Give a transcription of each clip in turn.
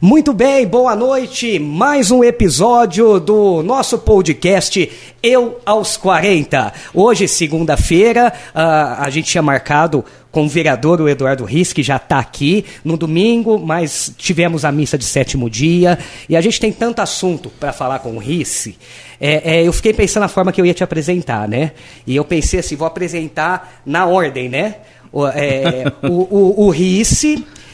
Muito bem, boa noite. Mais um episódio do nosso podcast Eu aos 40. Hoje, segunda-feira, uh, a gente tinha marcado com o vereador o Eduardo Riss, que já está aqui no domingo, mas tivemos a missa de sétimo dia e a gente tem tanto assunto para falar com o Riss. É, é, eu fiquei pensando na forma que eu ia te apresentar, né? E eu pensei assim, vou apresentar na ordem, né? O, é, o, o, o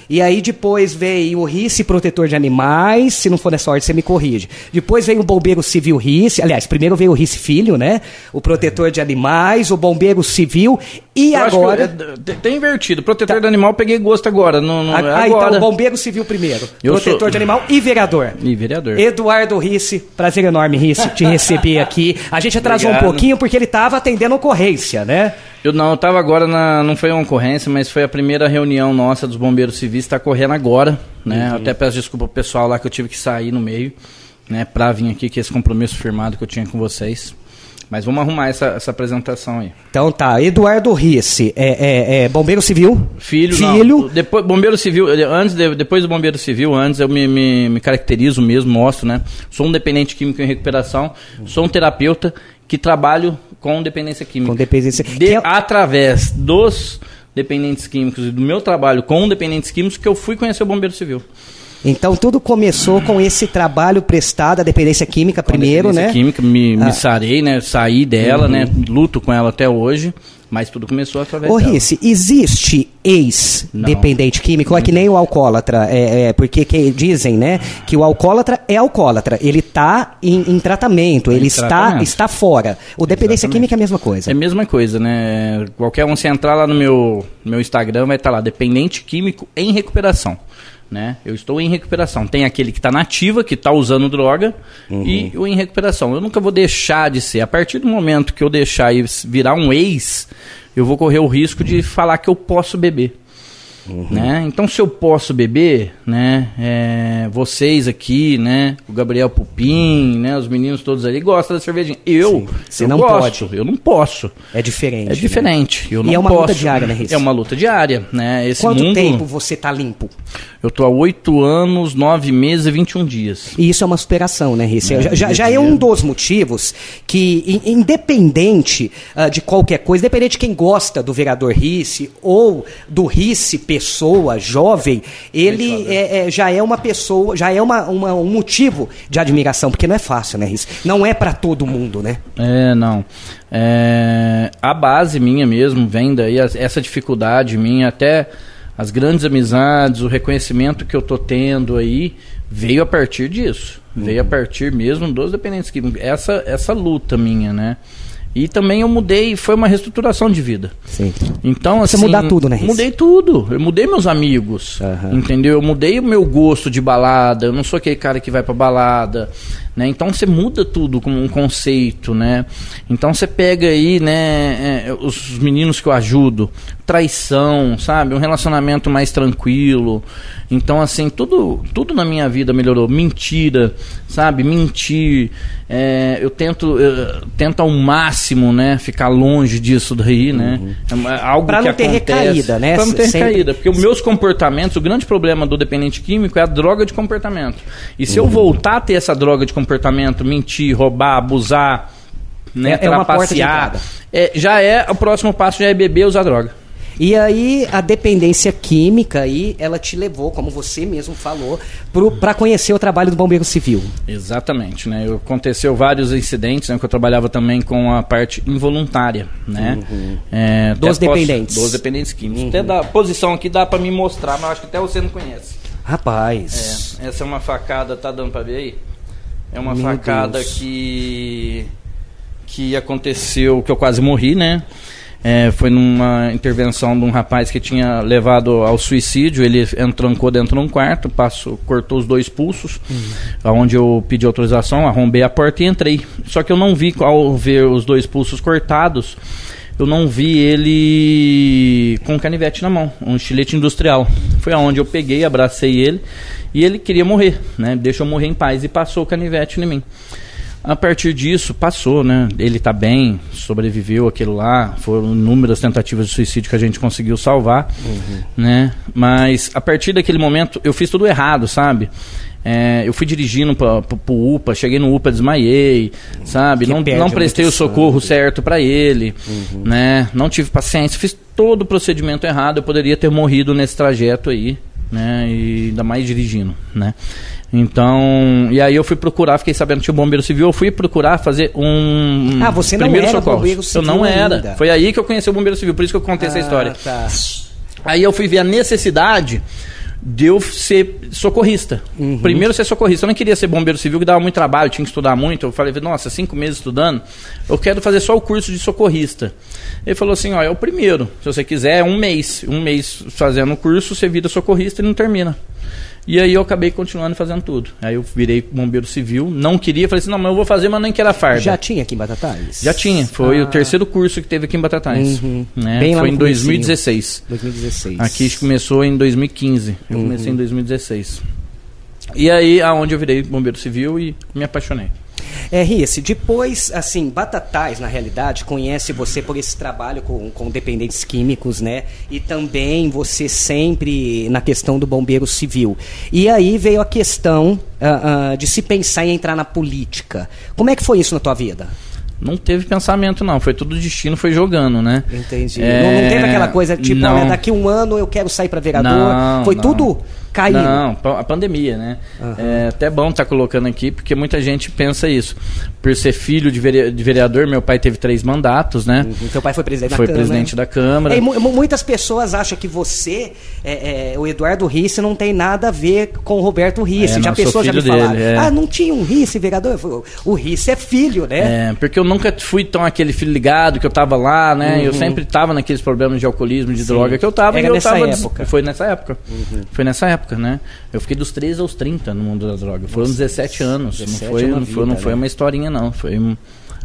e aí depois veio o RICE protetor de animais, se não for nessa ordem você me corrige. Depois veio o bombeiro civil RICE, aliás, primeiro veio o RICE filho, né? O protetor de animais, o bombeiro civil e Eu agora... é- Tem invertido. Protetor do animal eu peguei gosto agora. Não, não, Ah, é ah, agora. então, bombeiro civil primeiro, Eu protetor sou- de animal e vereador. E vereador. Eduardo Risse, prazer enorme, Risse, te receber aqui. A gente atrasou um Obrigado. pouquinho porque ele estava atendendo ocorrência, né? Eu não, eu tava agora na. Não foi uma ocorrência, mas foi a primeira reunião nossa dos bombeiros civis, tá correndo agora, né? Uhum. Até peço desculpa pro pessoal lá que eu tive que sair no meio, né? Pra vir aqui, que esse compromisso firmado que eu tinha com vocês. Mas vamos arrumar essa, essa apresentação aí. Então tá, Eduardo Risse, é, é- é bombeiro civil? Filho, Filho. não. Depois, bombeiro civil, antes de- depois do bombeiro civil, antes eu me, me, me caracterizo mesmo, mostro, né? Sou um dependente químico em recuperação, sou um terapeuta que trabalho com dependência química. Com dependência- De- que é- Através dos dependentes químicos e do meu trabalho com dependentes químicos que eu fui conhecer o bombeiro civil. Então tudo começou com esse trabalho prestado à dependência química primeiro, dependência né? química, me, me Ah. sarei, né? Saí dela, né? Luto com ela até hoje, mas tudo começou através Ô dela. Risse, existe ex-dependente químico? É que nem o alcoólatra, é, é, porque que dizem, né, que o alcoólatra é alcoólatra, ele está em, em tratamento, ele está, tratamento. está fora. O dependência Exatamente. química é a mesma coisa. É a mesma coisa, né? Qualquer um, se entrar lá no meu, meu Instagram, vai estar lá, dependente químico em recuperação. Né? Eu estou em recuperação. Tem aquele que está nativa, que está usando droga, e o em recuperação. Eu nunca vou deixar de ser. A partir do momento que eu deixar e virar um ex, eu vou correr o risco de falar que eu posso beber. Né? Então, se eu posso beber, né? é, vocês aqui, né? O Gabriel Pupim, né? Os meninos todos ali gostam da cervejinha. Eu, eu não gosto, pode. eu não posso. É diferente. É né? diferente. Eu E não é uma posso. luta diária, né? É uma luta diária, né? Esse Quanto mundo, tempo você tá limpo? Eu tô há oito anos, nove meses e 21 dias. E isso é uma superação, né, Risse? É, já já, já é um dos motivos que, in- independente ah, de qualquer coisa, independente de quem gosta do vereador Risse ou do Risse pessoa jovem, ele é- é- já é uma pessoa, já é uma, uma- um motivo de admiração, porque não é fácil, né, Risse? Não é pra todo mundo, né? É, não. É, a base minha mesmo vem daí, essa dificuldade minha, até as grandes amizades, o reconhecimento que eu tô tendo aí, veio a partir disso. Veio a partir mesmo dos dependentes químicos. Essa, essa luta minha, né? E também eu mudei, foi uma reestruturação de vida. Sim. Então, Você assim, mudar tudo, né, Riz? Mudei tudo. Eu mudei meus amigos. Aham. Entendeu? Eu mudei o meu gosto de balada. Eu não sou aquele cara que vai pra balada. Né? Então você muda tudo como um conceito, né? Então você pega aí, né, é, os meninos que eu ajudo, traição, sabe? Um relacionamento mais tranquilo. Então, assim, tudo, tudo na minha vida melhorou. Mentira, sabe? Mentir. É, eu tento, eu tento ao máximo, né, ficar longe disso daí, né? É uma- algo Uhum. Pra que não ter acontece. recaída, né? Pra não ter Sempre- recaída. Porque os meus comportamentos, o grande problema do dependente químico é a droga de comportamento. E Uhum. se eu voltar a ter essa droga de comportamento, mentir, roubar, abusar, né, É- é uma porta de trapacear, entrada. é, já é o próximo passo já é beber e usar droga. E aí a dependência química aí, ela te levou, como você mesmo falou, para conhecer o trabalho do bombeiro civil. Exatamente, né? Eu- Aconteceu vários incidentes, né? Que eu trabalhava também com a parte involuntária, né? É, Uhum. Dos posso- dependentes. Dos dependentes químicos. Uhum. Até da posição aqui dá pra me mostrar, mas acho que até você não conhece. Rapaz. É, essa é uma facada, tá dando pra ver aí? É uma Meu facada Deus. que que aconteceu, que eu quase morri, né? É, foi numa intervenção de um rapaz que tinha levado ao suicídio. Ele entrancou dentro de um quarto, passou, cortou os dois pulsos, aonde eu pedi autorização, arrombei a porta e entrei. Só que eu não vi, ao ver os dois pulsos cortados, eu não vi ele com um canivete na mão, um estilete industrial. Foi aonde eu peguei, abracei ele e ele queria morrer, né? Deixa eu morrer em paz e passou o canivete em mim. A partir disso, passou, né? Ele tá bem, sobreviveu aquilo lá. Foram inúmeras tentativas de suicídio que a gente conseguiu salvar, uhum. né? Mas a partir daquele momento, eu fiz tudo errado, sabe? É, eu fui dirigindo para o UPA, cheguei no UPA, desmaiei, sabe? não, não prestei o socorro sangue. certo para ele, uhum. né? Não tive paciência, fiz todo o procedimento errado. Eu poderia ter morrido nesse trajeto aí, né? E ainda mais dirigindo, né? Então, e aí eu fui procurar, fiquei sabendo que tinha bombeiro civil, eu fui procurar fazer um Ah, você não era socorro. bombeiro civil Eu não ainda. era. Foi aí que eu conheci o bombeiro civil, por isso que eu contei ah, essa história. Tá. Aí eu fui ver a necessidade de eu ser socorrista. Uhum. Primeiro ser socorrista. Eu não queria ser bombeiro civil, que dava muito trabalho, tinha que estudar muito. Eu falei, nossa, cinco meses estudando, eu quero fazer só o curso de socorrista. Ele falou assim, ó, é o primeiro. Se você quiser, é um mês. Um mês fazendo o curso, você vira socorrista e não termina. E aí eu acabei continuando fazendo tudo. Aí eu virei bombeiro civil, não queria, falei assim, não, mas eu vou fazer, mas nem que era farda. Já tinha aqui em Batatais? Já tinha, foi ah. o terceiro curso que teve aqui em Batatais. Uhum. Né? Bem foi em 2016. 2016. Aqui começou em 2015, eu uhum. comecei em 2016. E aí, aonde eu virei bombeiro civil e me apaixonei. É, Rice, depois, assim, Batatais, na realidade, conhece você por esse trabalho com, com dependentes químicos, né? E também você sempre na questão do bombeiro civil. E aí veio a questão uh, uh, de se pensar em entrar na política. Como é que foi isso na tua vida? Não teve pensamento, não. Foi tudo destino, foi jogando, né? Entendi. É... Não, não, teve aquela coisa tipo, não. olha, daqui um ano eu quero sair para vereador. Não, foi não. tudo caiu. Não, a pandemia, né? Uhum. É até bom estar tá colocando aqui, porque muita gente pensa isso. Por ser filho de vereador, meu pai teve três mandatos, né? Uhum. Teu pai foi presidente foi da Câmara. Foi presidente da Câmara. É, muitas pessoas acham que você, é, é, o Eduardo Risse, não tem nada a ver com o Roberto Risse. É, já pessoas já me dele, falaram. É. Ah, não tinha um Risse vereador? O Risse é filho, né? É, porque eu nunca fui tão aquele filho ligado que eu tava lá, né? Uhum. Eu sempre tava naqueles problemas de alcoolismo, de Sim. droga que eu tava. Era e eu nessa tava época. Foi nessa época. Uhum. Foi nessa época, né? Eu fiquei dos 13 aos 30 no mundo da droga. Foram Nossa, 17 anos. 17 não foi, não, foi, não foi né? uma historinha, não. Foi um,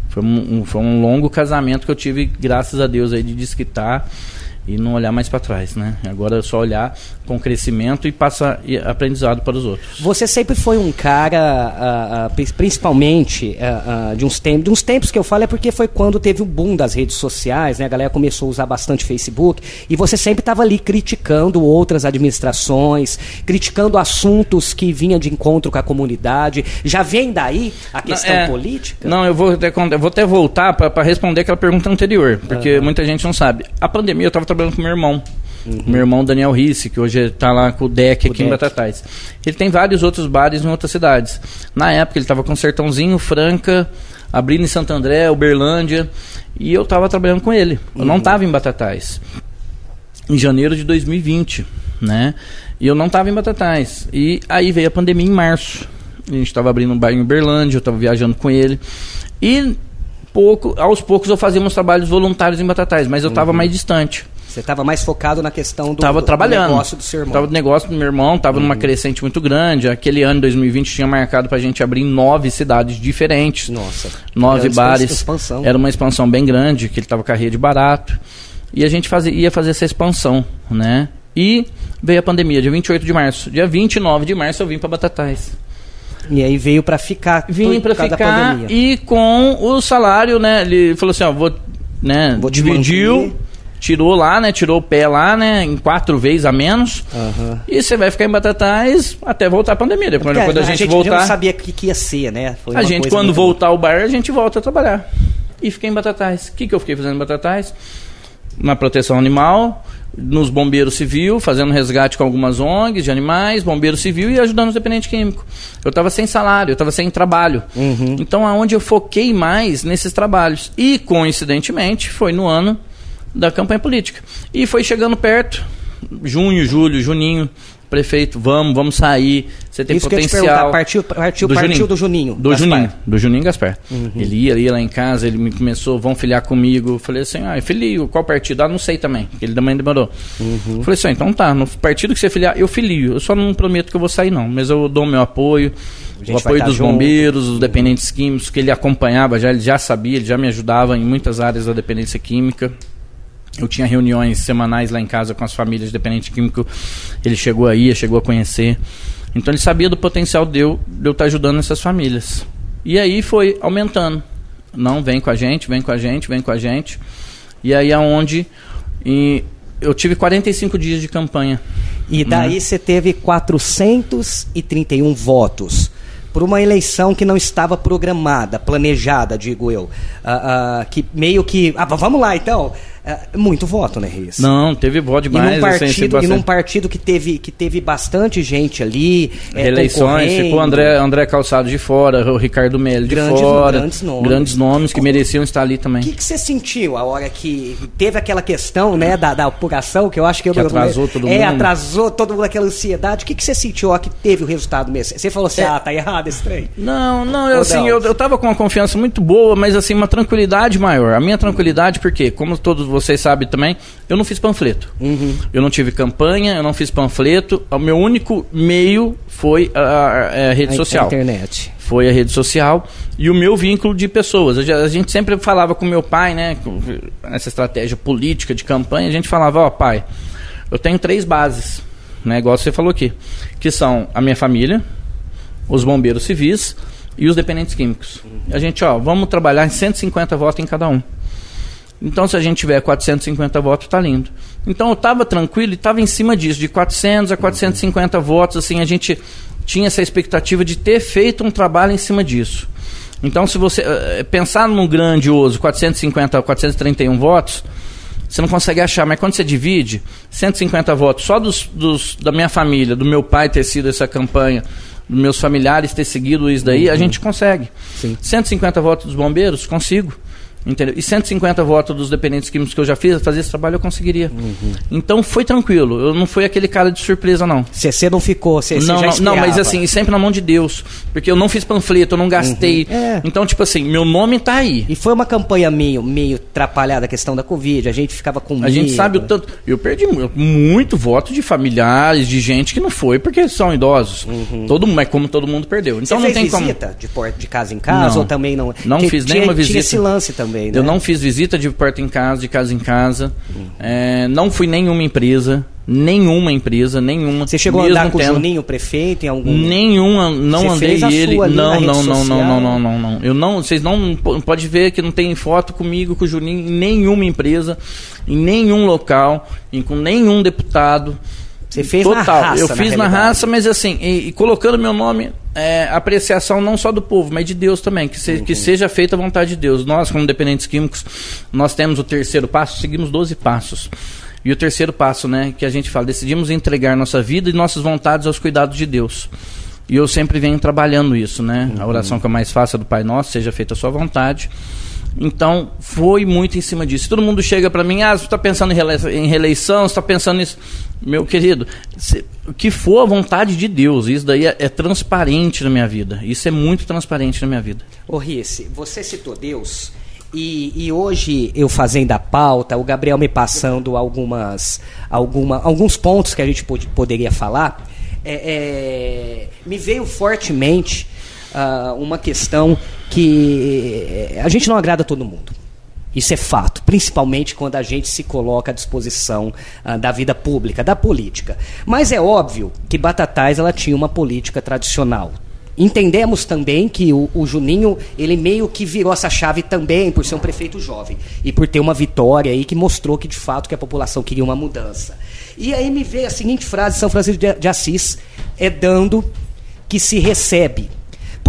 foi, um, foi um longo casamento que eu tive, graças a Deus, aí de desquitar e não olhar mais para trás, né? Agora é só olhar com crescimento e passar aprendizado para os outros. Você sempre foi um cara, uh, uh, principalmente uh, de uns tempos, de uns tempos que eu falo é porque foi quando teve o boom das redes sociais, né? A galera começou a usar bastante Facebook e você sempre estava ali criticando outras administrações, criticando assuntos que vinham de encontro com a comunidade. Já vem daí a questão não, é, política? Não, eu vou até, eu vou até voltar para responder aquela pergunta anterior, porque muita gente não sabe. A pandemia eu estava trabalhando com meu irmão. Uhum. Meu irmão Daniel Risse, que hoje está lá com o deck aqui em Batatais. Ele tem vários outros bares em outras cidades. Na época ele estava com Sertãozinho, Franca, abrindo em Santo André, Uberlândia, e eu estava trabalhando com ele. Eu uhum. não estava em Batatais. Em janeiro de 2020, né? E eu não estava em Batatais. E aí veio a pandemia em março. A gente estava abrindo um bar em Uberlândia, eu estava viajando com ele. E pouco, aos poucos eu fazia uns trabalhos voluntários em Batatais, mas eu estava uhum. mais distante. Você estava mais focado na questão do, tava do, trabalhando. do negócio do seu irmão. Tava no negócio do meu irmão, estava uhum. numa crescente muito grande. Aquele ano, 2020, tinha marcado para a gente abrir nove cidades diferentes. Nossa. Nove bares. Expansão. Era uma expansão bem grande, que ele estava carreira de barato. E a gente fazia, ia fazer essa expansão, né? E veio a pandemia, dia 28 de março. Dia 29 de março eu vim para Batatais. E aí veio para ficar. Vim para ficar e com o salário, né? Ele falou assim, ó, vou, né? Vou dividiu tirou lá, né? Tirou o pé lá, né? Em quatro vezes a menos. Uhum. E você vai ficar em Batatais até voltar a pandemia. Depois, é, quando a, a gente, gente voltar. não sabia o que, que, ia ser, né? Foi a gente, quando voltar ao bar, a gente volta a trabalhar. E fiquei em Batatais. O que, que eu fiquei fazendo em Batatais? Na proteção animal, nos bombeiros civil, fazendo resgate com algumas ONGs de animais, bombeiro civil e ajudando os dependentes químicos. Eu estava sem salário, eu estava sem trabalho. Uhum. Então, aonde eu foquei mais nesses trabalhos. E, coincidentemente, foi no ano da campanha política. E foi chegando perto, junho, julho, juninho, prefeito, vamos, vamos sair, você tem Isso potencial. partiu, partiu, do partiu Juninho. do Juninho. Do Gaspar. Juninho, do Juninho Gaspar. Uhum. Ele ia, ia lá em casa, ele me começou, vão filiar comigo. Eu falei assim, ah, filio, qual partido? Ah, não sei também, ele também demorou. Uhum. Eu falei assim, ah, então tá, no partido que você filiar, eu filio. Eu só não prometo que eu vou sair não, mas eu dou meu apoio, o apoio tá dos junto. bombeiros, os dependentes químicos, que ele acompanhava já, ele já sabia, ele já me ajudava em muitas áreas da dependência química. Eu tinha reuniões semanais lá em casa com as famílias de dependente químico. Ele chegou aí, chegou a conhecer. Então ele sabia do potencial de eu, de eu estar ajudando essas famílias. E aí foi aumentando. Não, vem com a gente, vem com a gente, vem com a gente. E aí aonde e eu tive 45 dias de campanha. E daí né? você teve 431 votos por uma eleição que não estava programada, planejada, digo eu. Uh, uh, que meio que. Ah, vamos lá então. É, muito voto, né, Reis? Não, teve voto demais. E num partido, assim, e num partido que teve, que teve bastante gente ali. É, Eleições, ficou André, André Calçado de fora, o Ricardo Melo de grandes, fora. Grandes nomes. Grandes nomes que mereciam estar ali também. O que, que, você sentiu a hora que teve aquela questão, né, da, da apuração, que eu acho que... que eu, atrasou todo é, mundo. É, atrasou todo mundo, aquela ansiedade. O que, que você sentiu a hora que teve o resultado mesmo? Você falou assim, é. ah, tá errado esse trem? Não, não, eu, assim, eu, eu tava com uma confiança muito boa, mas assim, uma tranquilidade maior. A minha tranquilidade, porque, como todos vocês sabem também, eu não fiz panfleto. Uhum. Eu não tive campanha, eu não fiz panfleto. O meu único meio foi a, a, a rede a, social. A internet. Foi a rede social e o meu vínculo de pessoas. A gente sempre falava com meu pai, né? Essa estratégia política de campanha, a gente falava, ó, oh, pai, eu tenho três bases, né? Igual você falou aqui, que são a minha família, os bombeiros civis e os dependentes químicos. Uhum. A gente, ó, vamos trabalhar em 150 votos em cada um. Então, se a gente tiver 450 votos, está lindo. Então, eu estava tranquilo e estava em cima disso, de 400 a 450 votos, assim, a gente tinha essa expectativa de ter feito um trabalho em cima disso. Então, se você uh, pensar num grandioso 450 a 431 votos, você não consegue achar, mas quando você divide 150 votos só dos, dos, da minha família, do meu pai ter sido essa campanha, dos meus familiares ter seguido isso daí, uhum. a gente consegue. Sim. 150 votos dos bombeiros, consigo. Entendeu? E 150 votos dos dependentes químicos que eu já fiz, fazer esse trabalho eu conseguiria. Uhum. Então foi tranquilo. Eu não fui aquele cara de surpresa, não. Você não ficou, você não, não, não, mas assim, sempre na mão de Deus. Porque eu não fiz panfleto, eu não gastei. Uhum. É. Então, tipo assim, meu nome tá aí. E foi uma campanha meio, meio atrapalhada a questão da Covid. A gente ficava com medo. A gente sabe o tanto. Eu perdi muito voto de familiares, de gente que não foi porque são idosos. Uhum. Todo mundo, mas como todo mundo perdeu. Então Você não tem visita como. De, porta, de casa em casa não. ou também não? Não fiz nenhuma visita. Tinha esse lance também né? Eu não fiz visita de porta em casa, de casa em casa. Uhum. É, não fui nenhuma empresa. Nenhuma empresa, nenhuma. Você chegou a andar com o Juninho, prefeito, em algum... Nenhuma, não Você andei ele. Não, não, não, não, não, não, não, não. Eu não, vocês não pode ver que não tem foto comigo com o Juninho em nenhuma empresa, em nenhum local, em, com nenhum deputado. Você fez Total. na raça. Eu fiz na, na raça, mas assim, e, e colocando meu nome, é, apreciação não só do povo, mas de Deus também, que, se, uhum. que seja feita a vontade de Deus. Nós, como dependentes químicos, nós temos o terceiro passo, seguimos 12 passos. E o terceiro passo, né, que a gente fala, decidimos entregar nossa vida e nossas vontades aos cuidados de Deus. E eu sempre venho trabalhando isso, né? Uhum. A oração que eu mais faço é do Pai Nosso, seja feita a sua vontade. Então, foi muito em cima disso. Todo mundo chega para mim, ah, você está pensando em reeleição, você está pensando nisso. Meu querido, se, que for a vontade de Deus, isso daí é, é, transparente na minha vida. Isso é muito transparente na minha vida. Ô Risse, você citou Deus, e, e, hoje eu fazendo a pauta, o Gabriel me passando algumas, alguma, alguns pontos que a gente pod, poderia falar, é, é, me veio fortemente uh, uma questão que a gente não agrada a todo mundo. Isso é fato, principalmente quando a gente se coloca à disposição uh, da vida pública, da política. Mas é óbvio que Batatais ela tinha uma política tradicional. Entendemos também que o, o, Juninho, ele meio que virou essa chave também por ser um prefeito jovem e por ter uma vitória aí que mostrou que de fato que a população queria uma mudança. E aí me veio a seguinte frase São Francisco de, de Assis, é dando que se recebe.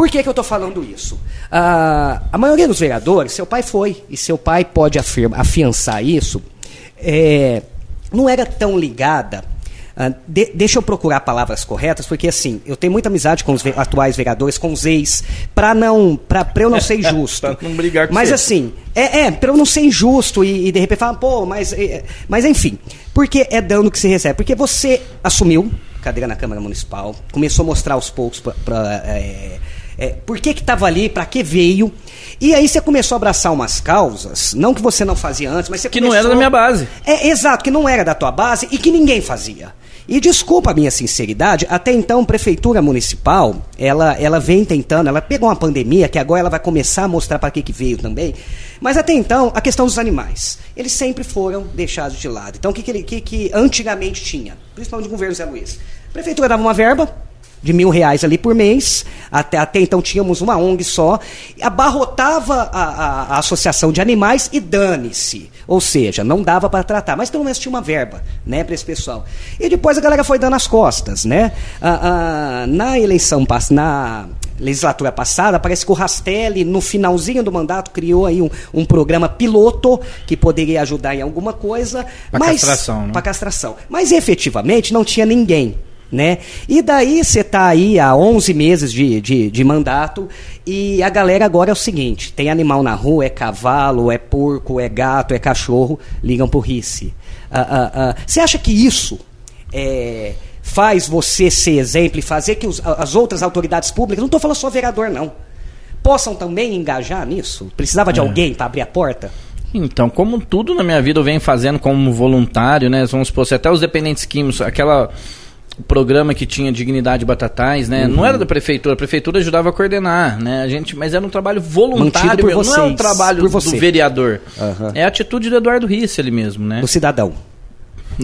Por que, que eu estou falando isso? Ah, a maioria dos vereadores, seu pai foi, e seu pai pode afirma, afiançar isso, é, não era tão ligada. Ah, de, deixa eu procurar palavras corretas, porque assim, eu tenho muita amizade com os ve atuais vereadores, com os ex, para não, para eu não ser injusto. pra não brigar com Mas você. assim, é, é para eu não ser injusto e, e de repente falar, pô, mas, é, mas enfim, porque é dano que se recebe? Porque você assumiu cadeira na Câmara Municipal, começou a mostrar aos poucos para é, é, por que estava ali, para que veio. E aí você começou a abraçar umas causas, não que você não fazia antes, mas você Que começou... não era da minha base. É, exato, que não era da tua base e que ninguém fazia. E desculpa a minha sinceridade, até então, prefeitura municipal, ela, ela vem tentando, ela pegou uma pandemia, que agora ela vai começar a mostrar para que, que veio também, mas até então, a questão dos animais, eles sempre foram deixados de lado. Então, o que, que, que, que antigamente tinha, principalmente o governo Zé Luiz? A prefeitura dava uma verba, de mil reais ali por mês. Até, até então tínhamos uma ONG só. Abarrotava a, a, a associação de animais e dane-se. Ou seja, não dava para tratar, mas pelo menos tinha uma verba né, para esse pessoal. E depois a galera foi dando as costas. Né? Ah, ah, na eleição, na legislatura passada, parece que o Rastelli, no finalzinho do mandato, criou aí um, um programa piloto que poderia ajudar em alguma coisa. Para castração, né? Para castração. Mas efetivamente não tinha ninguém né? E daí você tá aí há 11 meses de, de, de, mandato e a galera agora é o seguinte, tem animal na rua, é cavalo, é porco, é gato, é cachorro, ligam pro RICE. Você ah, ah, ah, acha que isso é, faz você ser exemplo e fazer que os, as outras autoridades públicas, não estou falando só vereador não, possam também engajar nisso? Precisava de é. alguém para abrir a porta? Então, como tudo na minha vida eu venho fazendo como voluntário, né? Vamos supor, até os dependentes químicos, aquela programa que tinha Dignidade Batatais, né? Uhum. Não era da prefeitura, a prefeitura ajudava a coordenar, né? A gente, mas era um trabalho voluntário, vocês, não é um trabalho do vereador. Uhum. É a atitude do Eduardo Risse ali mesmo, né? Do cidadão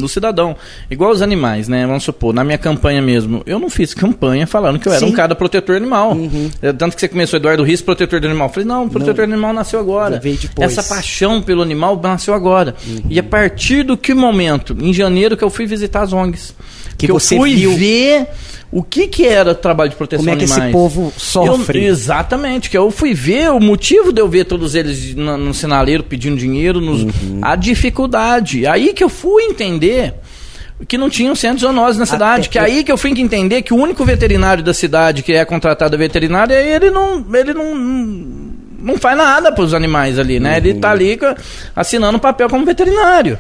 do cidadão. Igual os animais, né? Vamos supor, na minha campanha mesmo, eu não fiz campanha falando que eu era Sim. um cara protetor animal. Uhum. É, tanto que você começou, Eduardo Rios, protetor do animal. Eu falei, não, o protetor não. do animal nasceu agora. Essa paixão pelo animal nasceu agora. Uhum. E a partir do que momento? Em janeiro que eu fui visitar as ONGs. Que, que você eu fui viu... ver o que, que era trabalho de proteção Como é que animais. esse povo sofre? Eu, exatamente, que eu fui ver o motivo de eu ver todos eles no, no sinaleiro pedindo dinheiro, nos, uhum. a dificuldade. Aí que eu fui entender que não tinham centros zoonoses na cidade. Até que é aí que eu fui entender que o único veterinário da cidade que é contratado veterinário, ele não, ele não, não faz nada para os animais ali, né? Uhum. Ele está ali assinando papel como veterinário.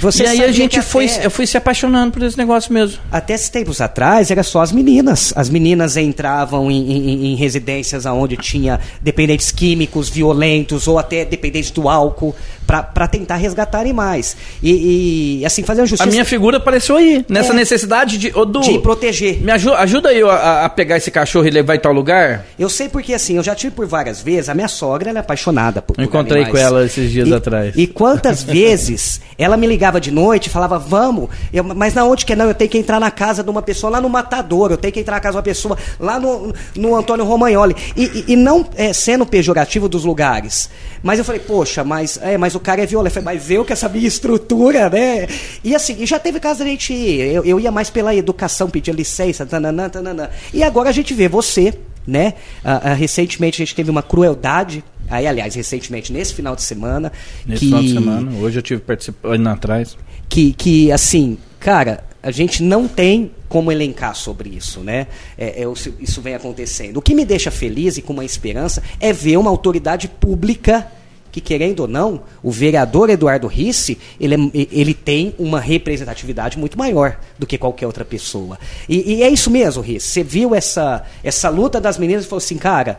Você e aí a gente foi, até... eu fui se apaixonando por esse negócio mesmo. Até esses tempos atrás era só as meninas. As meninas entravam em, em, em residências onde tinha dependentes químicos, violentos ou até dependentes do álcool para tentar resgatar animais. E, e, assim, fazer uma justiça. A minha figura apareceu aí, nessa é, necessidade de, oh, do, de proteger. Me ajuda, ajuda eu a, a, pegar esse cachorro e levar em tal lugar? Eu sei porque, assim, eu já tive por várias vezes, a minha sogra ela é apaixonada por. Eu encontrei animais. com ela esses dias e, atrás. E quantas vezes ela me ligava de noite falava, vamos, eu, mas na onde que é? Não, eu tenho que entrar na casa de uma pessoa lá no Matador, eu tenho que entrar na casa de uma pessoa lá no, no Antônio Romagnoli. E, e, e não é, sendo pejorativo dos lugares. Mas eu falei, poxa, mas, é, mas o cara é violento. Eu falei, mas eu que essa minha estrutura, né? E assim, já teve caso da gente ir. Eu, eu ia mais pela educação, pedir licença, tananã, tananã. E agora a gente vê você, né? Uh, uh, recentemente a gente teve uma crueldade Aí, aliás, recentemente, nesse final de semana. Nesse que, final de semana, hoje eu tive participando atrás. Que, que, assim, cara, a gente não tem como elencar sobre isso, né? É, é, isso vem acontecendo. O que me deixa feliz e com uma esperança é ver uma autoridade pública que, querendo ou não, o vereador Eduardo Risse, ele, é, ele tem uma representatividade muito maior do que qualquer outra pessoa. E, e é isso mesmo, Risse. Você viu essa, essa luta das meninas e falou assim, cara,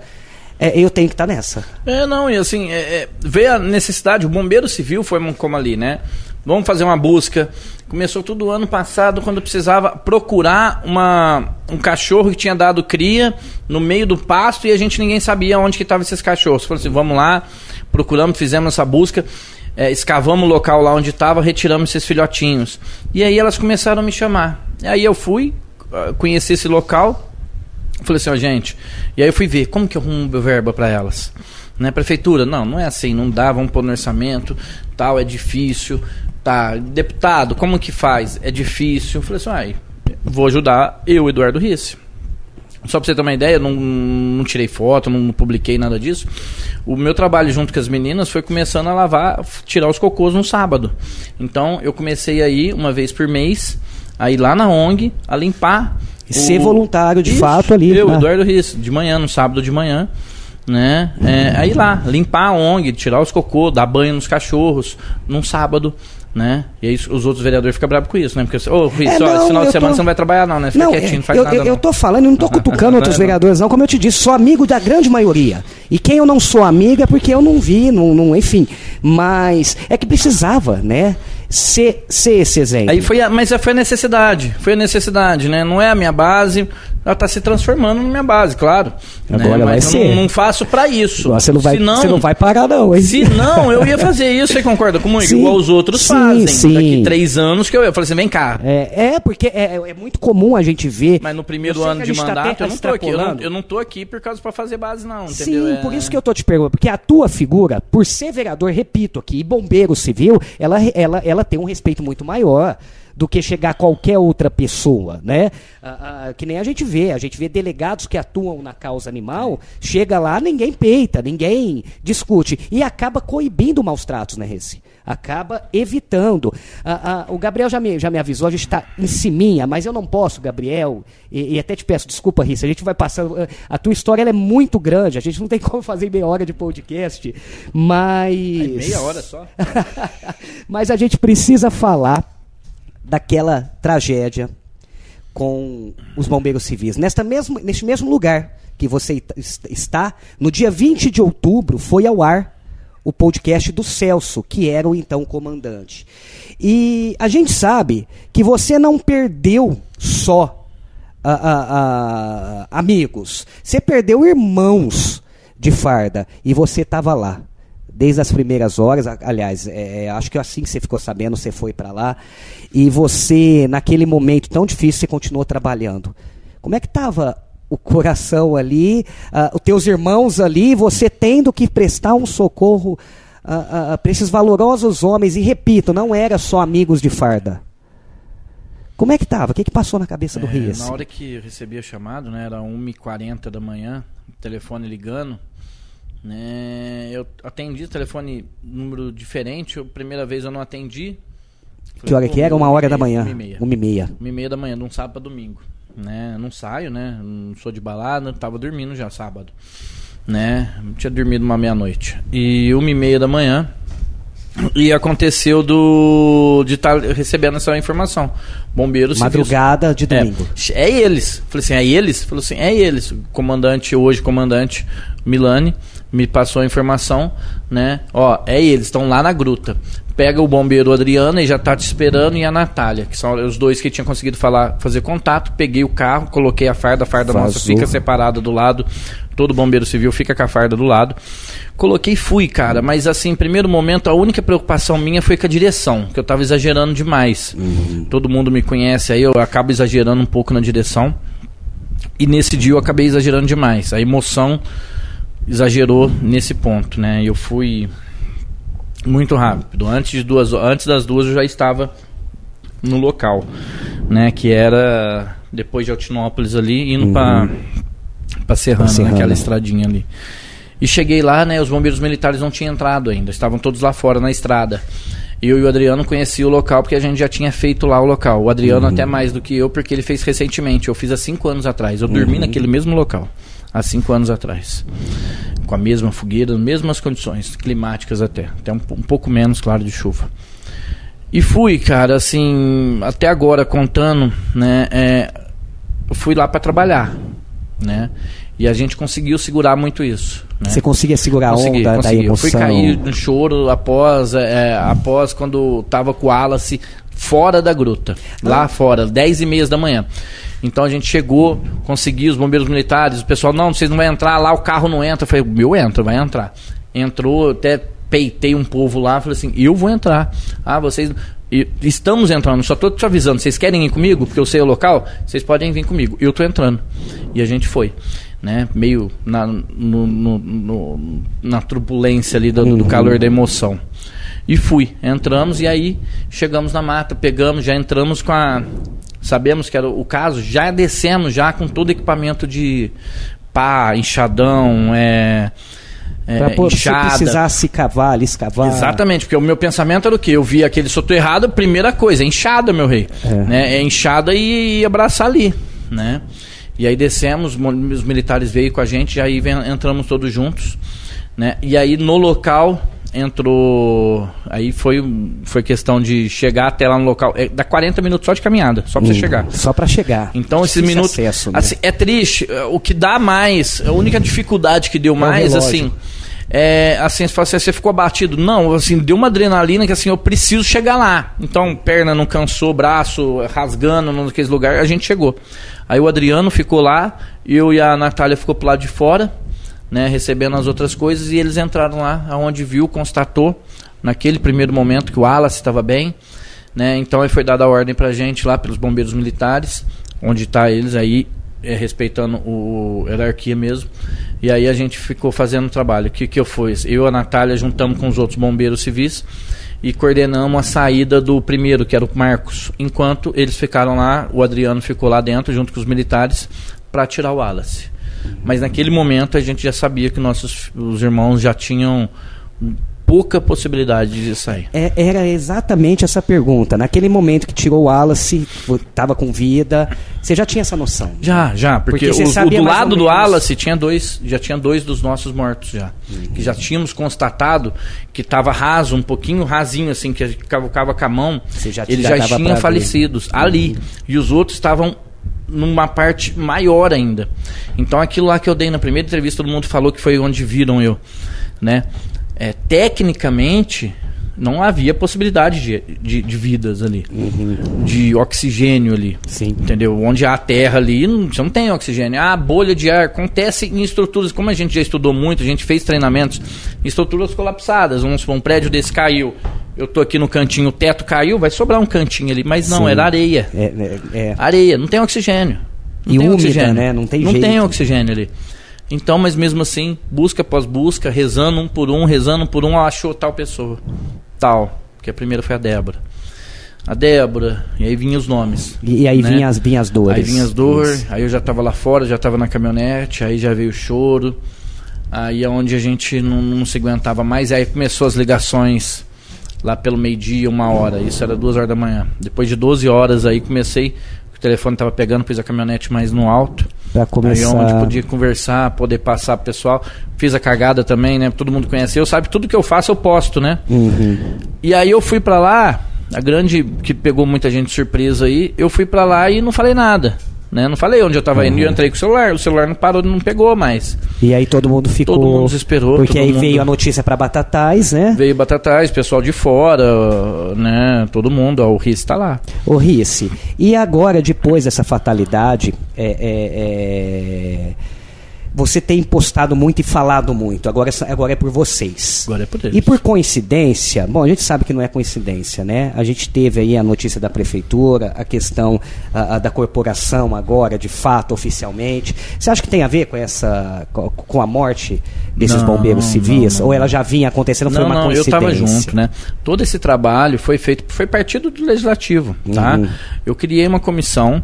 é, eu tenho que estar tá nessa. É, não, e assim, é, é, a necessidade, o bombeiro civil foi como ali, né? Vamos fazer uma busca. Começou tudo ano passado, quando precisava procurar uma, um cachorro que tinha dado cria no meio do pasto e a gente ninguém sabia onde que estavam esses cachorros. Falou assim, vamos lá, procuramos, fizemos essa busca, é, escavamos o local lá onde estava, retiramos esses filhotinhos. E aí elas começaram a me chamar. Aí eu fui, ah, conheci esse local, falei assim, ó, gente. E aí eu fui ver como que eu arrumo verba para elas. Né, prefeitura, não, não é assim, não dá, vamos pôr no orçamento, tal, é difícil, tá, deputado, como que faz? É difícil. Eu falei assim, ai, vou ajudar eu, Eduardo Risse. Só pra você ter uma ideia, não, não tirei foto, não publiquei nada disso. O meu trabalho junto com as meninas foi começando a lavar, tirar os cocôs no sábado. Então eu comecei aí uma vez por mês, aí lá na ONG, a limpar. E ser voluntário de Isso, fato ali. Eu, né? Eduardo Riz, de manhã, no sábado de manhã né? É, aí lá, limpar a ONG, tirar os cocô, dar banho nos cachorros, num sábado né? E aí os outros vereadores ficam bravos com isso, né? Porque, ô, oh, Rui, é, esse final de semana tô... você não vai trabalhar não, né? Fica não, quietinho, não faz eu, nada eu, não. Eu tô falando, eu não tô cutucando outros vereadores não, como eu te disse, sou amigo da grande maioria. E quem eu não sou amigo é porque eu não vi, não, não enfim. Mas é que precisava, né? Ser, ser esse exemplo. Aí foi a, mas foi a necessidade, foi a necessidade, né? Não é a minha base, ela tá se transformando na minha base, claro. Agora né? vai Mas eu ser. não, não faço para isso. Você não vai, Senão- você não vai parar, não, hein? Se não, eu ia fazer isso, você concorda comigo? Sim. Igual os outros Sim, fazem. sim. Daqui três anos que eu ia. Eu falei assim, vem cá. É, é, porque é, é muito comum a gente ver. Mas no primeiro ano de tá mandato eu não tô aqui. Eu não, eu não tô aqui por causa pra fazer base, não. Sim, Entendeu? É- por isso que eu tô te perguntando, porque a tua figura, por ser vereador, repito aqui, e bombeiro civil, ela, ela, ela tem um respeito muito maior do que chegar qualquer outra pessoa, né? Ah, ah, que nem a gente vê, a gente vê delegados que atuam na causa animal, chega lá, ninguém peita, ninguém discute, e acaba coibindo maus tratos, né, Reci? Acaba evitando. Ah, o Gabriel já me, já me avisou, a gente está em ciminha, mas eu não posso, Gabriel, e, e até te peço desculpa, Rissa, a gente vai passando. A tua história é muito grande, a gente não tem como fazer meia hora de podcast, mas. Meia hora só. mas a gente precisa falar daquela tragédia com os bombeiros civis. Nesta mesmo, neste mesmo lugar que você está, no dia 20 de outubro, foi ao ar o podcast do Celso, que era o então comandante. E a gente sabe que você não perdeu só a- a- a- amigos, você perdeu irmãos de farda e você estava lá. Desde as primeiras horas, aliás, é, é, acho que assim que você ficou sabendo, você foi para lá e você, naquele momento tão difícil, você continuou trabalhando. Como é que estava o coração ali, ah, os teus irmãos ali, você tendo que prestar um socorro para esses valorosos homens? E repito, não era só amigos de farda. Como é que estava? O que, que passou na cabeça do É, Rias? na hora que eu recebi a chamada, né, era 1h40 da manhã, o telefone ligando, né, eu atendi o telefone número diferente, a primeira vez eu não atendi. Que hora que era? Uma hora da manhã. Uma e meia. Uma e meia. Uma e meia da manhã, de um sábado pra domingo. Né? Eu Não saio, né? Não sou de balada, tava dormindo já sábado. Né? Tinha dormido uma meia-noite. E uma e meia da manhã. E aconteceu do de estar recebendo essa informação. Bombeiros Madrugada de domingo. é, é eles. Falei assim, é eles? Falou assim, é eles. Comandante, hoje comandante Milani, me passou a informação, né? Ó, é eles, estão lá na gruta. Pega o bombeiro Adriana e já tá te esperando e a Natália, que são os dois que tinham conseguido falar, fazer contato. Peguei o carro, coloquei a farda, a farda nossa Vazou. fica separada do lado. Todo bombeiro civil fica com a farda do lado. Coloquei e fui, cara. Mas assim, em primeiro momento, a única preocupação minha foi com a direção, que eu tava exagerando demais. Todo mundo me conhece aí, eu acabo exagerando um pouco na direção. E nesse dia eu acabei exagerando demais. A emoção exagerou nesse ponto, né? Eu fui muito rápido. Antes, duas, antes das duas eu já estava no local, né? Que era depois de Altinópolis ali, indo para para Serrana, Pra Serrana. naquela estradinha ali. E cheguei lá, né? Os bombeiros militares não tinham entrado ainda, estavam todos lá fora na estrada. Eu e o Adriano conheci o local porque a gente já tinha feito lá o local. O Adriano até mais do que eu, porque ele fez recentemente. Eu fiz há cinco anos atrás. Eu dormi naquele mesmo local, há cinco anos atrás. Com a mesma fogueira, mesmas condições climáticas até. Até um, um pouco menos, claro, de chuva. E fui, cara, assim, até agora contando, né? é, fui lá para trabalhar, né? E a gente conseguiu segurar muito isso. Né? Você conseguia segurar a Consegui, onda consegui. da Eu fui emoção? cair no choro após, é, após quando tava com o Wallace fora da gruta. Lá Ah. fora, 10 e meia da manhã. Então a gente chegou, consegui os bombeiros militares, o pessoal, não, vocês não vão entrar lá, o carro não entra. Eu falei, meu entra, vai entrar. Entrou, até peitei um povo lá, falei assim, eu vou entrar. Ah, vocês. estamos entrando, só tô te avisando, vocês querem ir comigo? Porque eu sei o local, vocês podem vir comigo. Eu tô entrando. E a gente foi. Né, meio na, no- no- no- na turbulência ali do, do calor da emoção. E fui, entramos e aí chegamos na mata, pegamos, já entramos com a. Sabemos que era o caso, já descemos já com todo o equipamento de pá, enxadão, é. é, Pra pô- se precisasse cavar ali, escavar. Exatamente, porque o meu pensamento era o quê? Eu vi aquele soterrado, primeira coisa, enxada, meu rei. É. Né? É enxada e, e abraçar ali, né? E aí descemos, mo- os militares veio com a gente, e aí entramos todos juntos, né? E aí no local entrou, aí foi foi questão de chegar até lá no local, é, dá 40 minutos só de caminhada, só pra você Hum, chegar. Só pra chegar. Então esses minutos. acesso, né? assim, é triste. eh, O que dá mais, a única dificuldade que deu mais, relógio. assim, é, assim, você, assim, você ficou abatido? Não, assim, deu uma adrenalina que assim, eu preciso chegar lá. Então, perna não cansou, braço rasgando naqueles lugares, a gente chegou. Aí o Adriano ficou lá, eu e a Natália ficou pro lado de fora, né, recebendo as outras coisas, e eles entraram lá, aonde viu, constatou, naquele primeiro momento que o Wallace estava bem, né, então aí foi dada a ordem pra gente lá, pelos bombeiros militares, onde está eles aí, é, respeitando o, a hierarquia mesmo. E aí a gente ficou fazendo o trabalho. O que, que eu fiz? Eu e a Natália juntamos com os outros bombeiros civis e coordenamos a saída do primeiro, que era o Marcos. Enquanto eles ficaram lá, o Adriano ficou lá dentro, junto com os militares, para tirar o Wallace. Mas naquele momento a gente já sabia que nossos os irmãos já tinham pouca possibilidade de sair. É, era exatamente essa pergunta. Naquele momento que tirou o Wallace, estava com vida, você já tinha essa noção? Já, já, porque, porque o, o, do lado do Wallace tinha dois, já tinha dois dos nossos mortos já, uhum. que já tínhamos constatado que estava raso, um pouquinho rasinho assim, que cavucava com a mão. Já, eles já, já tinham falecidos uhum. ali e os outros estavam numa parte maior ainda. Então aquilo lá que eu dei na primeira entrevista, todo mundo falou que foi onde viram eu, né? é, tecnicamente não havia possibilidade de, de, de vidas ali, uhum. de oxigênio ali, Sim. entendeu? Onde há terra ali, não, você não tem oxigênio. A bolha de ar acontece em estruturas, como a gente já estudou muito, a gente fez treinamentos, estruturas colapsadas. Vamos um prédio desse caiu, eu tô aqui no cantinho, o teto caiu, vai sobrar um cantinho ali, mas não, Sim. era areia. É, é, é. Areia, não tem oxigênio. Não e tem úmida, oxigênio. né? Não tem não jeito. Não tem oxigênio ali. Então, mas mesmo assim, busca após busca, rezando um por um, rezando um por um, achou tal pessoa. Tal. Que a primeira foi a Débora. A Débora, e aí vinham os nomes. E, e aí né? vinham as, vinha as dores. Aí vinha as dores, aí eu já estava lá fora, já estava na caminhonete, aí já veio o choro. Aí é onde a gente não, não se aguentava mais, aí começou as ligações lá pelo meio-dia, uma hora. Isso era duas horas da manhã. Depois de 12 horas aí comecei o telefone estava pegando, pus a caminhonete mais no alto. Pra começar. Aí onde podia conversar, poder passar pro pessoal. Fiz a cagada também, né? Todo mundo conhece. Eu sabe, tudo que eu faço eu posto, né? Uhum. E aí eu fui para lá, a grande que pegou muita gente de surpresa aí, eu fui para lá e não falei nada. Né? Não falei onde eu estava uhum. indo, eu entrei com o celular, o celular não parou, não pegou mais. E aí todo mundo ficou. Todo mundo desesperou. Porque aí mundo... veio a notícia para Batatais, né? Veio Batatais, pessoal de fora, né? Todo mundo, ó, o Rice está lá. O Rice. E agora, depois dessa fatalidade, é, é, é você tem postado muito e falado muito. Agora, agora é por vocês. Agora é por eles. E por coincidência, bom, a gente sabe que não é coincidência, né? A gente teve aí a notícia da prefeitura, a questão a, a da corporação agora, de fato, oficialmente. Você acha que tem a ver com essa, com a morte desses não, bombeiros civis? Não, não, ou ela já vinha acontecendo? Foi uma não, coincidência? Eu estava junto, né? Todo esse trabalho foi feito, foi partido do legislativo, tá? Uhum. Eu criei uma comissão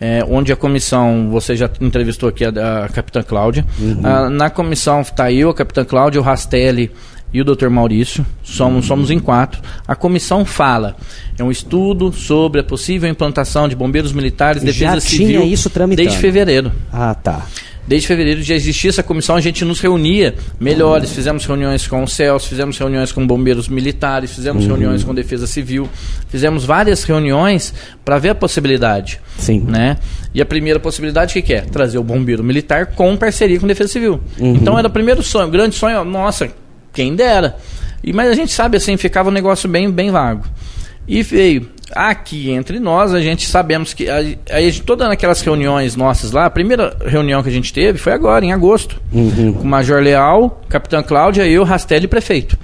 é, onde a comissão, você já entrevistou aqui a, a Capitã Cláudia. Uhum. Ah, na comissão está eu, a Capitã Cláudia, o Rastelli e o Dr. Maurício. Somos, somos em quatro. A comissão fala. É um estudo sobre a possível implantação de bombeiros militares, defesa já civil. Tinha isso tramitando. Desde fevereiro. Ah, tá. Desde fevereiro já existia essa comissão, a gente nos reunia melhores, fizemos reuniões com o CELS, fizemos reuniões com bombeiros militares, fizemos uhum. reuniões com defesa civil, fizemos várias reuniões para ver a possibilidade. Sim. Né? E a primeira possibilidade que, que é? Trazer o bombeiro militar com parceria com defesa civil. Uhum. Então era o primeiro sonho, o grande sonho, nossa, quem dera. E, mas a gente sabe assim, ficava um negócio bem, bem vago. E veio. Aqui entre nós, a gente sabemos que. Aí, todas aquelas reuniões nossas lá, a primeira reunião que a gente teve foi agora, em agosto. Uhum. Com o Major Leal, Capitã Cláudia, eu, Rastelli e prefeito.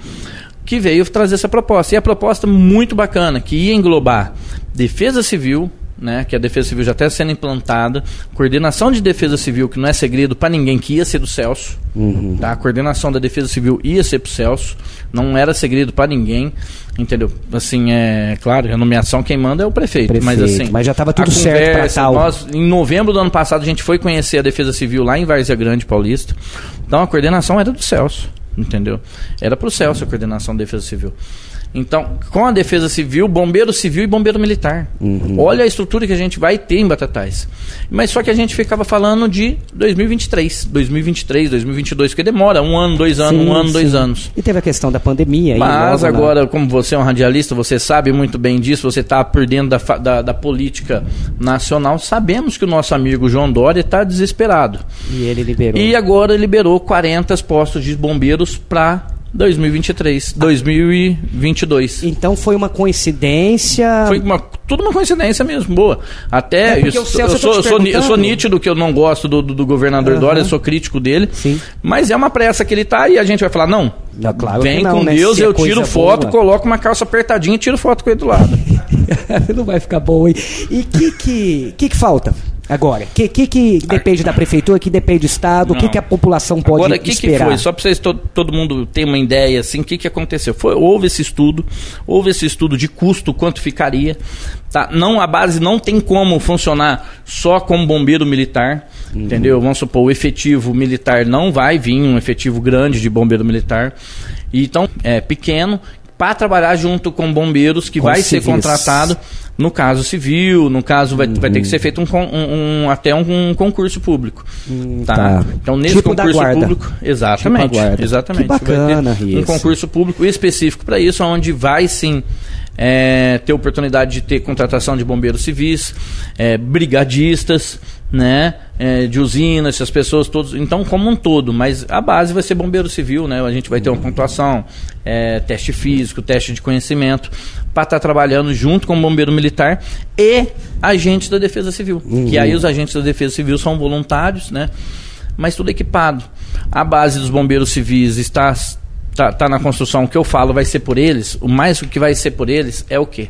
Que veio trazer essa proposta. E a proposta muito bacana, que ia englobar defesa civil, né, que a Defesa Civil já está sendo implantada, coordenação de Defesa Civil, que não é segredo para ninguém, que ia ser do Celso, uhum. tá? a coordenação da Defesa Civil ia ser para o Celso, não era segredo para ninguém, entendeu? Assim, é claro, a nomeação quem manda é o prefeito, prefeito mas assim... Mas já estava tudo certo para tal. Nós, em novembro do ano passado, a gente foi conhecer a Defesa Civil lá em Várzea Grande, Paulista, então a coordenação era do Celso, entendeu? Era para o Celso a coordenação da Defesa Civil. Então, com a defesa civil, bombeiro civil e bombeiro militar. Uhum. Olha a estrutura que a gente vai ter em Batatais. Mas só que a gente ficava falando de 2023, 2023, 2022, porque demora um ano, dois anos, sim, um ano, sim. dois anos. E teve a questão da pandemia. Mas agora, como você é um radialista, você sabe muito bem disso, você está por dentro da, da, da, política nacional, sabemos que o nosso amigo João Dória está desesperado. E ele liberou. E agora liberou 40 postos de bombeiros para 2023, 2022. Então foi uma coincidência. Foi uma, tudo uma coincidência mesmo, boa. Até é eu, eu, sou, eu, sou, eu sou nítido que eu não gosto do, do, do governador uhum. Dória, eu sou crítico dele. Sim. Mas é uma pressa que ele tá e a gente vai falar, não. não claro vem não, com né? Deus, eu tiro foto, boa. coloco uma calça apertadinha e tiro foto com ele do lado. não vai ficar bom, hein? E o que, que, que, que falta? Agora, o que, que, que, depende da prefeitura, que depende do Estado, o que, que a população pode Agora, que esperar? Agora, o que foi? Só para vocês, todo, todo mundo ter uma ideia, assim, o que, que aconteceu? Foi, houve esse estudo, houve esse estudo de custo, quanto ficaria. Tá? Não, a base não tem como funcionar só como bombeiro militar, uhum. entendeu? Vamos supor, o efetivo militar não vai vir, um efetivo grande de bombeiro militar. Então, é pequeno, para trabalhar junto com bombeiros que com vai civis. ser contratado no caso civil, no caso vai, uhum. vai ter que ser feito um, um, um até um, um, concurso público. Hum, tá? tá? Então nesse tipo concurso público, exatamente, tipo exatamente. Que bacana, um concurso público específico para isso, onde vai sim é, ter oportunidade de ter contratação de bombeiros civis, é, brigadistas, né, é, de usinas, essas pessoas todos, então como um todo, mas a base vai ser bombeiro civil, né? A gente vai ter uma pontuação, é, teste físico, teste de conhecimento, para estar tá trabalhando junto com o bombeiro militar e agentes da Defesa Civil. Uhum. Que aí os agentes da Defesa Civil são voluntários, né? Mas tudo equipado. A base dos bombeiros civis está tá, tá na construção. O que eu falo vai ser por eles. O mais o que vai ser por eles é o quê?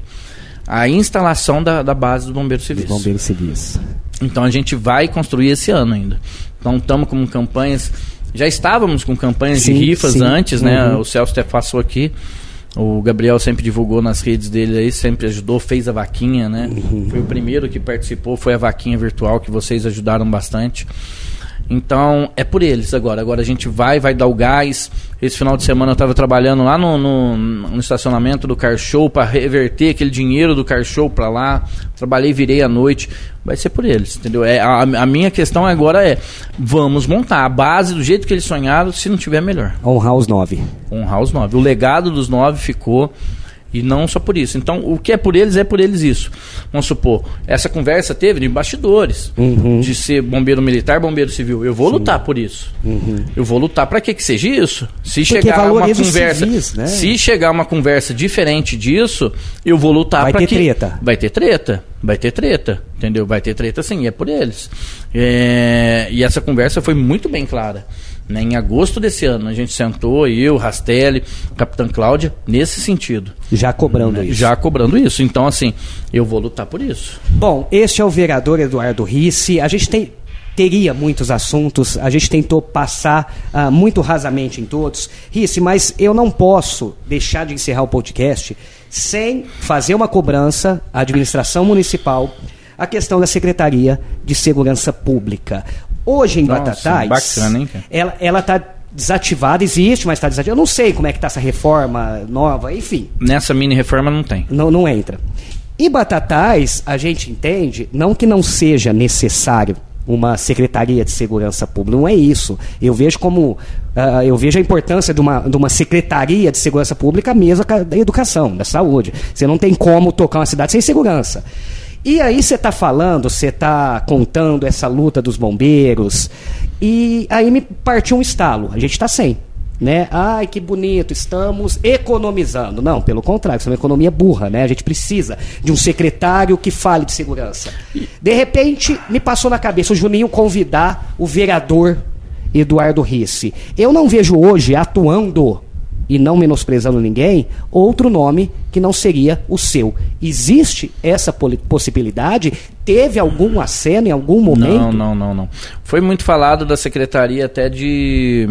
A instalação da, da base dos bombeiros civis. Dos bombeiros civis. Então a gente vai construir esse ano ainda. Então estamos com campanhas. Já estávamos com campanhas sim, de rifas sim. antes, né? Uhum. O Celso até passou aqui. O Gabriel sempre divulgou nas redes dele aí, sempre ajudou, fez a vaquinha, né? Uhum. Foi o primeiro que participou, foi a vaquinha virtual que vocês ajudaram bastante. Então, é por eles agora. Agora a gente vai, vai dar o gás. Esse final de semana eu estava trabalhando lá no, no, no, estacionamento do Car Show para reverter aquele dinheiro do Car Show para lá. Trabalhei, virei à noite. Vai ser por eles, entendeu? É, a, a, minha questão agora é: vamos montar a base do jeito que eles sonharam, se não tiver melhor. Honrar os nove. Honrar os nove. O legado dos nove ficou. E não só por isso. Então, o que é por eles, é por eles isso. Vamos supor, essa conversa teve de bastidores, uhum. de ser bombeiro militar, bombeiro civil. Eu vou Sim. lutar por isso. Uhum. Eu vou lutar para que que seja isso. Se Porque chegar uma conversa, civis, né? se chegar uma conversa diferente disso, eu vou lutar para que treta. vai ter treta. Vai ter treta, entendeu? Vai ter treta sim, é por eles. É... E essa conversa foi muito bem clara. Né? Em agosto desse ano, a gente sentou, eu, Rastelli, Capitã Cláudia, nesse sentido. Já cobrando né? isso. Já cobrando isso. Então, assim, eu vou lutar por isso. Bom, este é o vereador Eduardo Risse. A gente tem teria muitos assuntos, a gente tentou passar uh, muito rasamente em todos. Risse, mas eu não posso deixar de encerrar o podcast sem fazer uma cobrança à administração municipal, a questão da Secretaria de Segurança Pública. Hoje em Nossa, Batatais, bacana, hein, ela ela está desativada, existe, mas está desativada. Eu não sei como é que está essa reforma nova, enfim. Nessa mini reforma não tem. Não, não entra. E Batatais, a gente entende, não que não seja necessário uma secretaria de segurança pública, não é isso. Eu vejo como uh, eu vejo a importância de uma, de uma secretaria de segurança pública mesmo da educação, da saúde. Você não tem como tocar uma cidade sem segurança. E aí você está falando, você está contando essa luta dos bombeiros, e aí me partiu um estalo. A gente está sem. Né? Ai, que bonito, estamos economizando. Não, pelo contrário, isso é uma economia burra, né? A gente precisa de um secretário que fale de segurança. De repente, me passou na cabeça o Juninho convidar o vereador Eduardo Risse. Eu não vejo hoje atuando e não menosprezando ninguém, outro nome que não seria o seu. Existe essa possibilidade? Teve algum aceno em algum momento? Não, não, não, não. Foi muito falado da secretaria até de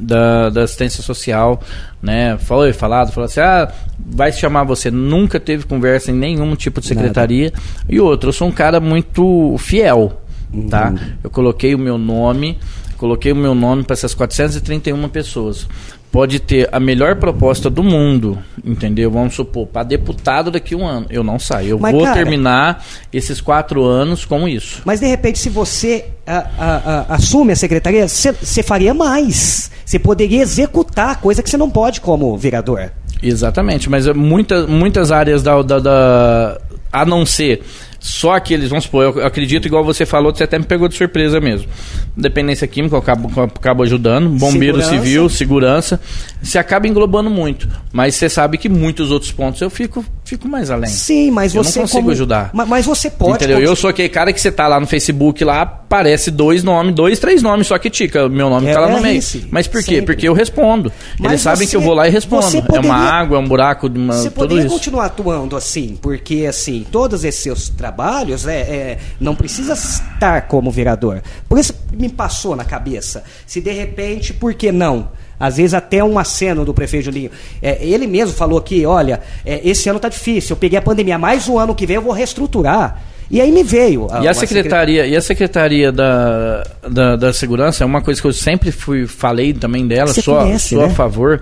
da, da assistência social, né? Falou, falado, falou assim: "Ah, vai chamar você". Nunca teve conversa em nenhum tipo de secretaria. Nada. E outro, eu sou um cara muito fiel, tá? uhum. tá? Eu coloquei o meu nome coloquei o meu nome para essas 431 pessoas pode ter a melhor proposta do mundo, entendeu? Vamos supor, para deputado daqui a um ano. Eu não saio. Eu Mas, vou cara- terminar esses quatro anos com isso. Mas de repente, se você a- a- a- assume a secretaria, você você faria mais. Você poderia executar coisa que você não pode como vereador. Exatamente, mas é muita, muitas áreas da, da, da- A não ser só aqueles, vamos supor, eu acredito, igual você falou, você até me pegou de surpresa mesmo. Dependência química, eu acabo, acabo ajudando, bombeiro Segurança. civil, segurança. Você acaba englobando muito. Mas você sabe que muitos outros pontos eu fico, fico mais além. Sim, mas Eu não você consigo como- ajudar. Ma- Mas, você pode. Entendeu? Eu sou aquele cara que você tá lá no Facebook, lá aparece dois nomes, dois, três nomes, só que tica, meu nome É, tá lá no é meio. esse, Mas por quê? sempre. Porque eu respondo. Mas Eles sabem você- que eu vou lá e respondo. você É poderia- uma água, é um buraco, de uma, Você poderia isso. continuar atuando assim, porque assim, todos esses seus trabalhos é, é, não precisa estar como vereador. Por isso me passou na cabeça. Se de repente, por que não? Às vezes até um aceno do prefeito Julinho. É, ele mesmo falou aqui, olha, é, esse ano tá difícil, eu peguei a pandemia, mais um ano que vem eu vou reestruturar. E aí me veio. E a secretaria, e a secretaria da, da, da segurança é uma coisa que eu sempre fui falei também dela, Você a- conhece, sou a né? favor.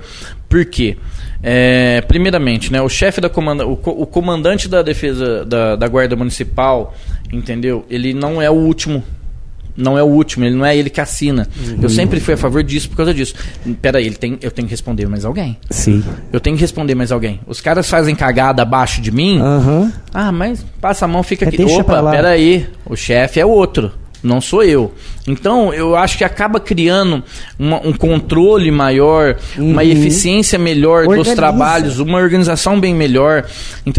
Por quê? É, primeiramente, né, o chefe da comanda, o, o comandante da defesa da, da guarda municipal, entendeu? Ele não é o último. Não é o último, ele não é ele que assina. Uhum. Eu sempre fui a favor disso por causa disso. Peraí, ele tem, eu tenho que responder mais alguém. Sim. Eu tenho que responder mais alguém. Os caras fazem cagada abaixo de mim. Aham. Ah, mas passa a mão, fica É, aqui. Opa, peraí. O chefe é outro. Não sou eu. Então, eu acho que acaba criando uma- um controle maior, uma eficiência melhor Uhum. Organiza. dos trabalhos, uma organização bem melhor,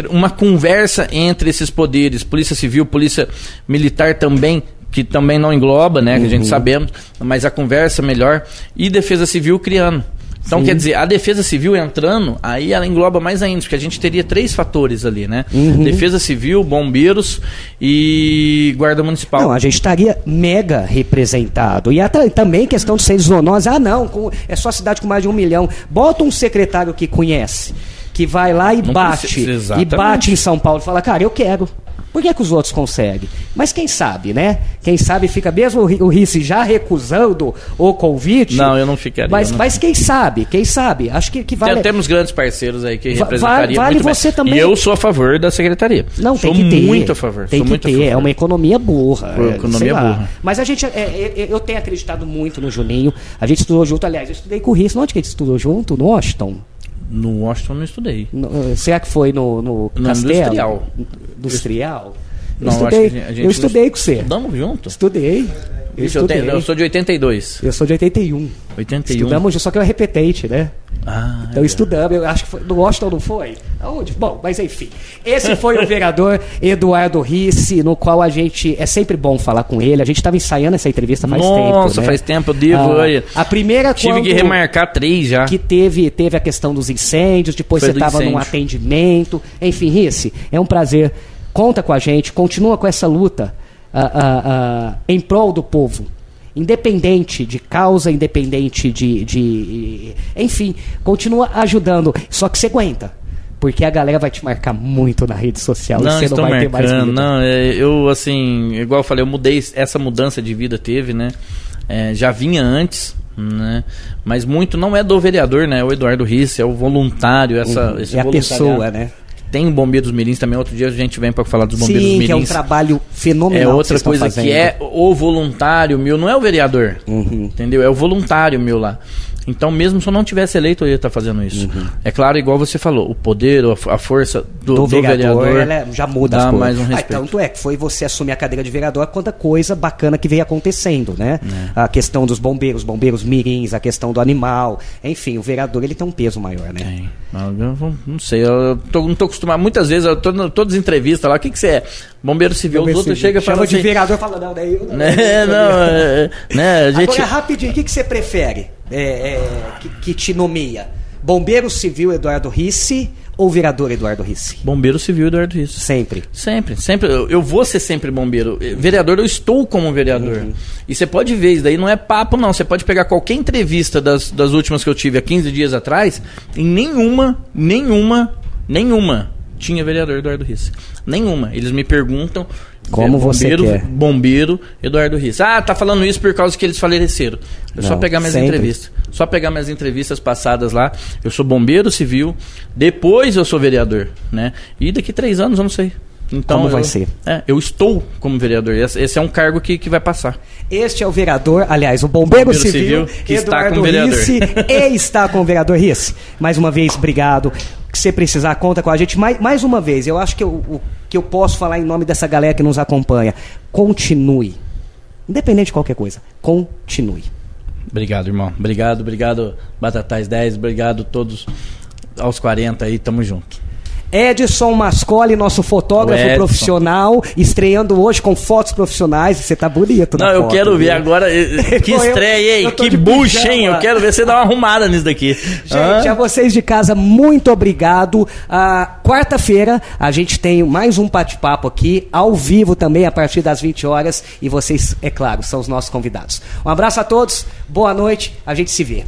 uma conversa entre esses poderes, polícia civil, polícia militar também, que também não engloba, né? Que a gente Uhum. sabemos, mas a conversa melhor, e defesa civil criando. Então, Sim. quer dizer, a defesa civil entrando, aí ela engloba mais ainda, porque a gente teria três fatores ali, né? Uhum. Defesa civil, bombeiros e guarda municipal. Não, a gente estaria mega representado. E até, também questão de ser zoonose. Ah, não, com- é só cidade com mais de um milhão. Bota um secretário que conhece, que vai lá e Não bate. precisa, E bate em São Paulo e fala, cara, eu quero. Por que, que os outros conseguem? Mas quem sabe, né? Quem sabe fica mesmo o Ri- o Rice já recusando o convite. Não, eu não ficaria, Mas, não mas quem sabe? Quem sabe? Acho que, que Tem- vale. Temos grandes parceiros aí que representariam vale muito bem. você também. E eu sou a favor da secretaria. Não, sou tem que ter. muito a favor. Tem sou que muito ter. É uma economia burra. É, economia burra. Mas a gente, é, é, eu tenho acreditado muito no Juninho. A gente estudou junto. Aliás, eu estudei com o Rice. Onde que a gente estudou junto? No Washington? No Washington eu não estudei. No- será que foi no, no, No Castelo? Industrial. Industrial? Eu Não, eu estudei, acho que a gente eu não estudei com você. Estudamos junto? Estudei. Eu, Vixe, eu, estudei. tenho- eu sou de 82. Eu sou de 81. 81. Estudamos, só que eu é repetente, né? Ah, Então é. estudamos, eu acho que foi, no Washington não foi? Aonde? Bom, mas enfim. Esse foi o vereador Eduardo Risse, no qual a gente. É sempre bom falar com ele. A gente estava ensaiando essa entrevista faz tempo. Nossa, né? faz tempo, eu devo. Ah, a primeira tive quando que remarcar três já. que teve, teve a questão dos incêndios, depois Foi você estava num atendimento. Enfim, Risse, é um prazer. Conta com a gente, continua com essa luta ah, ah, em prol do povo. Independente de causa, independente de, de. Enfim, continua ajudando. Só que você aguenta. Porque a galera vai te marcar muito na rede social e Não, você não vai ter mais marcando. vida. Não, é, eu, assim, igual eu falei, eu mudei, essa mudança de vida teve, né? É, já vinha antes, né? Mas muito não é do vereador, né? É o Eduardo Risse, é o voluntário, essa, esse é a pessoa, né? Tem Bombeiros Mirins também, outro dia a gente vem para falar dos Bombeiros Sim, Mirins. que é um trabalho fenomenal. É que outra estão coisa que é o voluntário meu, não é o vereador. Uhum. Entendeu? É o voluntário meu lá. Então, mesmo se eu não tivesse eleito, eu ia estar fazendo isso. É claro, igual você falou, o poder, a força do, do, do vereador, é- já muda dá as coisas. mais um Ah, respeito. tanto é que foi você assumir a cadeira de vereador, quanta coisa bacana que veio acontecendo, né? É. A questão dos bombeiros, bombeiros mirins, a questão do animal, enfim, o vereador ele tem um peso maior, né? Tem. Não, não- sei, eu tô- não tô acostumado. Muitas vezes, eu tô todas as entrevistas lá, o que, que você é? Bombeiro civil, os outros chegam e falam de assim. vereador e fala, não, daí eu não. Né, não, é, né, a gente. Agora, rapidinho, o que, que você prefere é, é, que, que te nomeia? Bombeiro civil Eduardo Risse ou vereador Eduardo Risse? Bombeiro civil, Eduardo Risso. Sempre. Sempre, sempre. Eu, eu vou ser sempre bombeiro. Eh, Vereador, eu estou como vereador. E você pode ver, isso daí não é papo, não. Você pode pegar qualquer entrevista das, das últimas que eu tive há 15 dias atrás, e nenhuma, nenhuma, nenhuma tinha vereador Eduardo Risse. Nenhuma. Eles me perguntam Como você bombeiro, quer. Bombeiro Eduardo Rios. Ah, tá falando isso por causa que eles faleceram. É só pegar minhas sempre. entrevistas. Só pegar minhas entrevistas passadas lá. Eu sou bombeiro civil, depois eu sou vereador, né? E daqui três anos eu não sei. Então Como vai eu- ser? É, eu estou como vereador. Esse, esse é um cargo que, que vai passar. Este é o vereador, aliás, o bombeiro, Bombeiro civil, civil, que está Eduardo com o vereador. Risse, e está com o vereador Risse. Mais uma vez, obrigado. Que você precisar, conta com a gente. Mais, mais uma vez, eu acho que eu, o, que eu posso falar em nome dessa galera que nos acompanha. Continue. Independente de qualquer coisa, continue. Obrigado, irmão. Obrigado, obrigado, Batatais 10. Obrigado todos aos 40 aí. Tamo junto. Edson Mascoli, nosso fotógrafo profissional, estreando hoje com fotos profissionais. Você tá bonito na Não, eu foto, quero ver viu? agora. eh, Que Eu- estreia, hein? Que bucha, hein? Eu quero ver você dar uma arrumada nisso daqui. Gente, a vocês de casa, muito obrigado. Ah, Quarta-feira a gente tem mais um bate-papo aqui, ao vivo também, a partir das 20 horas. E vocês, é claro, são os nossos convidados. Um abraço a todos, boa noite, a gente se vê.